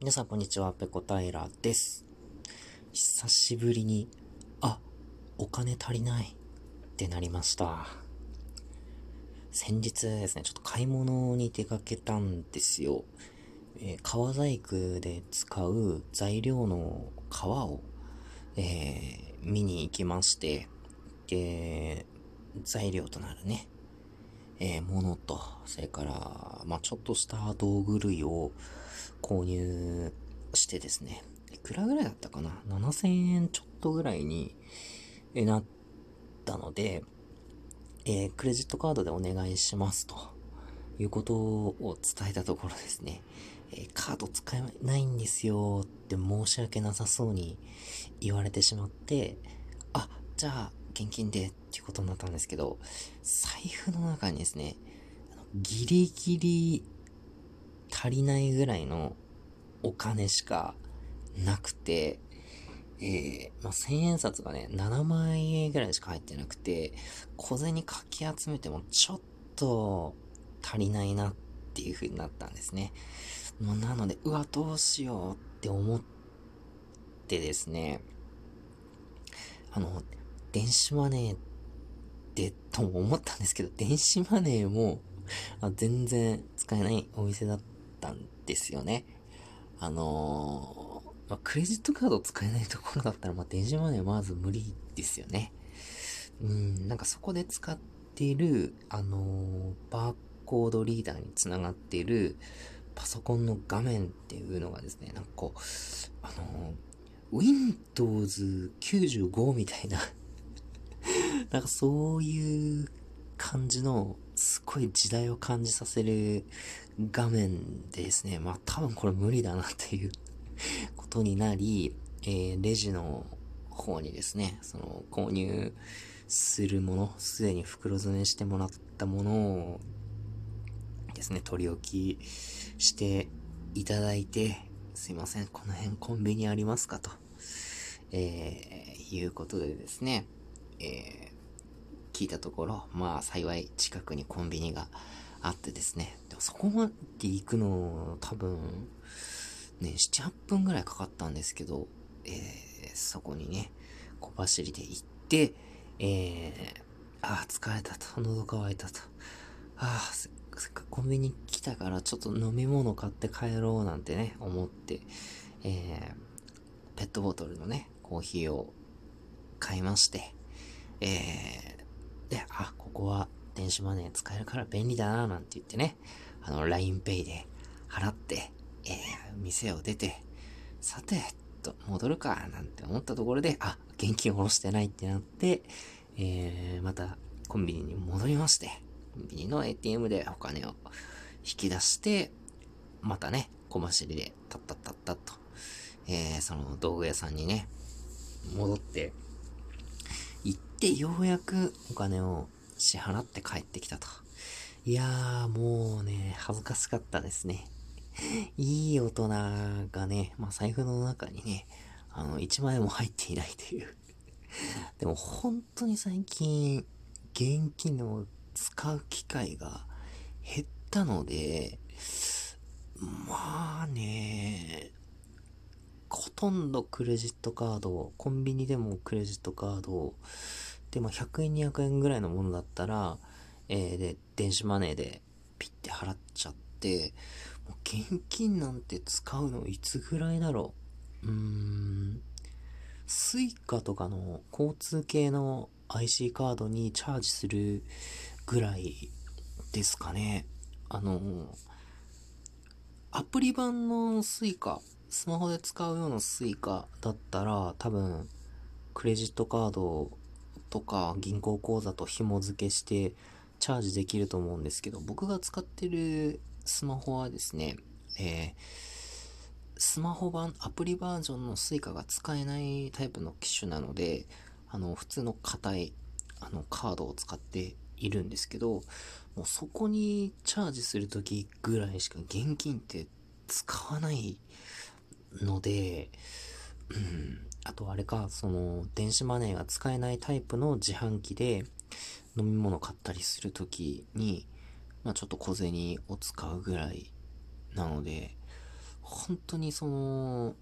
皆さんこんにちは、ペコタイラです。久しぶりに、あ、お金足りないってなりました。先日ですね、ちょっと買い物に出かけたんですよ。えー、革細工で使う材料の革を、えー、見に行きまして、で、材料となるね、えー、ものと、それから、まあ、ちょっとした道具類を購入してですね、いくらぐらいだったかな ?7000 円ちょっとぐらいになったので、えー、クレジットカードでお願いしますということを伝えたところですね、えー、カード使えないんですよって申し訳なさそうに言われてしまって、あ、じゃあ現金でっていうことになったんですけど、財布の中にですね、ギリギリ足りないぐらいのお金しかなくて、えー、まあ、千円札がね、7万円ぐらいしか入ってなくて、小銭かき集めてもちょっと足りないなっていう風になったんですね。もうなので、うわ、どうしようって思ってですね、あの、電子マネーでとも思ったんですけど、電子マネーもあ全然使えないお店だったんですよね。あのー、クレジットカード使えないところだったら、まあ、電子マネーはまず無理ですよね。うん、なんかそこで使ってる、あのー、バーコードリーダーにつながってるパソコンの画面っていうのがですね、なんかこう、あのー、Windows 95みたいな なんかそういう感じの、すごい時代を感じさせる画面でですね、まあ多分これ無理だなっていう ことになり、えー、レジの方にですね、その購入するもの、すでに袋詰めしてもらったものをですね、取り置きしていただいて、すいません、この辺コンビニありますかと、えー、いうことでですね、えー聞いたところ、まあ幸い近くにコンビニがあってですね、でもそこまで行くの多分、ね、7、8分ぐらいかかったんですけど、えー、そこにね、小走りで行って、えー、ああ、疲れたと、喉乾いたと、ああ、せっかくコンビニ来たからちょっと飲み物買って帰ろうなんてね、思って、えー、ペットボトルのね、コーヒーを買いまして、えで、あ、ここは電子マネー使えるから便利だな、なんて言ってね、あの、LINEPay で払って、えー、店を出て、さて、と、戻るか、なんて思ったところで、あ、現金下ろしてないってなって、えー、また、コンビニに戻りまして、コンビニの ATM でお金を引き出して、またね、小走りで、たったったったと、えー、その道具屋さんにね、戻って、で、ようやくお金を支払って帰ってきたと。いやー、もうね、恥ずかしかったですね。いい大人がね、まあ財布の中にね、あの、1万円も入っていないという でも本当に最近、現金を使う機会が減ったので、まあね、ほとんどクレジットカード、コンビニでもクレジットカードで、まあ、100円、200円ぐらいのものだったら、えー、で、電子マネーでピッて払っちゃって、もう現金なんて使うのいつぐらいだろう？うーん、スイカとかの交通系の IC カードにチャージするぐらいですかね。あの、アプリ版のスイカ、スマホで使うようなスイカだったら多分クレジットカードとか銀行口座と紐付けしてチャージできると思うんですけど、僕が使ってるスマホはですね、えー、スマホ版、アプリバージョンの Suica が使えないタイプの機種なので、あの、普通の硬い、あの、カードを使っているんですけど、もうそこにチャージするときぐらいしか現金って使わないので、うん、あとあれか、その、電子マネーが使えないタイプの自販機で飲み物買ったりするときに、まあちょっと小銭を使うぐらいなので、本当にその、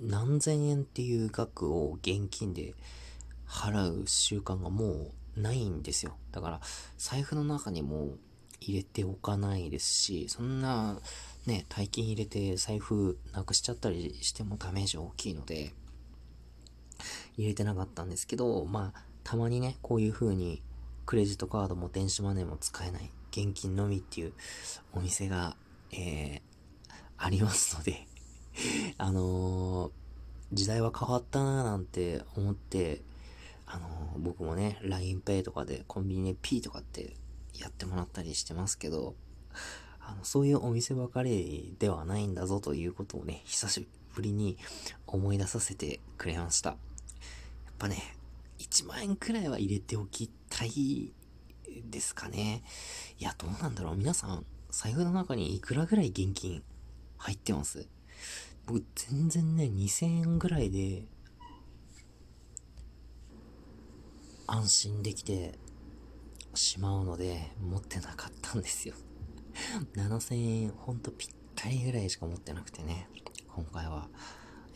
何千円っていう額を現金で払う習慣がもうないんですよ。だから財布の中にも入れておかないですし、そんなね、大金入れて財布なくしちゃったりしてもダメージ大きいので、入れてなかったんですけど、まあ、たまにね、こういう風にクレジットカードも電子マネーも使えない、現金のみっていうお店が、えー、ありますので あのー、時代は変わったなーなんて思って、あのー、僕もね、LINEPay とかでコンビニで P とかってやってもらったりしてますけど、あの、そういうお店ばかりではないんだぞということをね、久しぶりに思い出させてくれました。ぱね、1万円くらいは入れておきたいですかね。いや、どうなんだろう。皆さん、財布の中にいくらぐらい現金入ってます？僕、全然ね、2000円ぐらいで、安心できてしまうので、持ってなかったんですよ。7000円、ほんとぴったりぐらいしか持ってなくてね、今回は、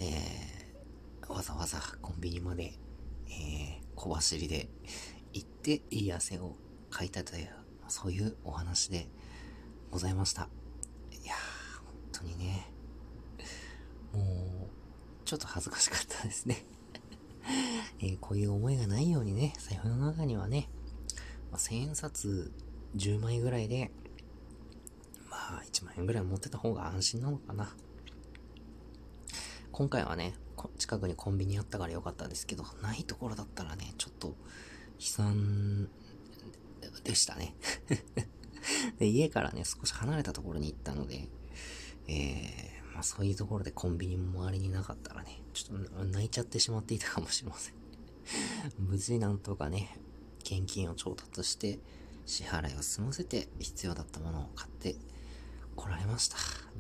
えー、わざわざコンビニまで、えー、小走りで行って、いい汗をかいたという、そういうお話でございました。いやー、本当にね、もう、ちょっと恥ずかしかったですね えー、こういう思いがないようにね、財布の中にはね、まあ、1000円札10枚ぐらいで、まあ、1万円ぐらい持ってた方が安心なのかな。今回はね、近くにコンビニあったからよかったんですけど、ないところだったらね、ちょっと悲惨でしたね。で、家からね、少し離れたところに行ったので、えー、まあそういうところでコンビニも周りになかったらね、ちょっと泣いちゃってしまっていたかもしれません。無事なんとかね、現金を調達して、支払いを済ませて必要だったものを買って来られました。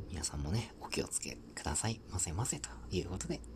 皆さんもね、お気をつけください。ませませということで。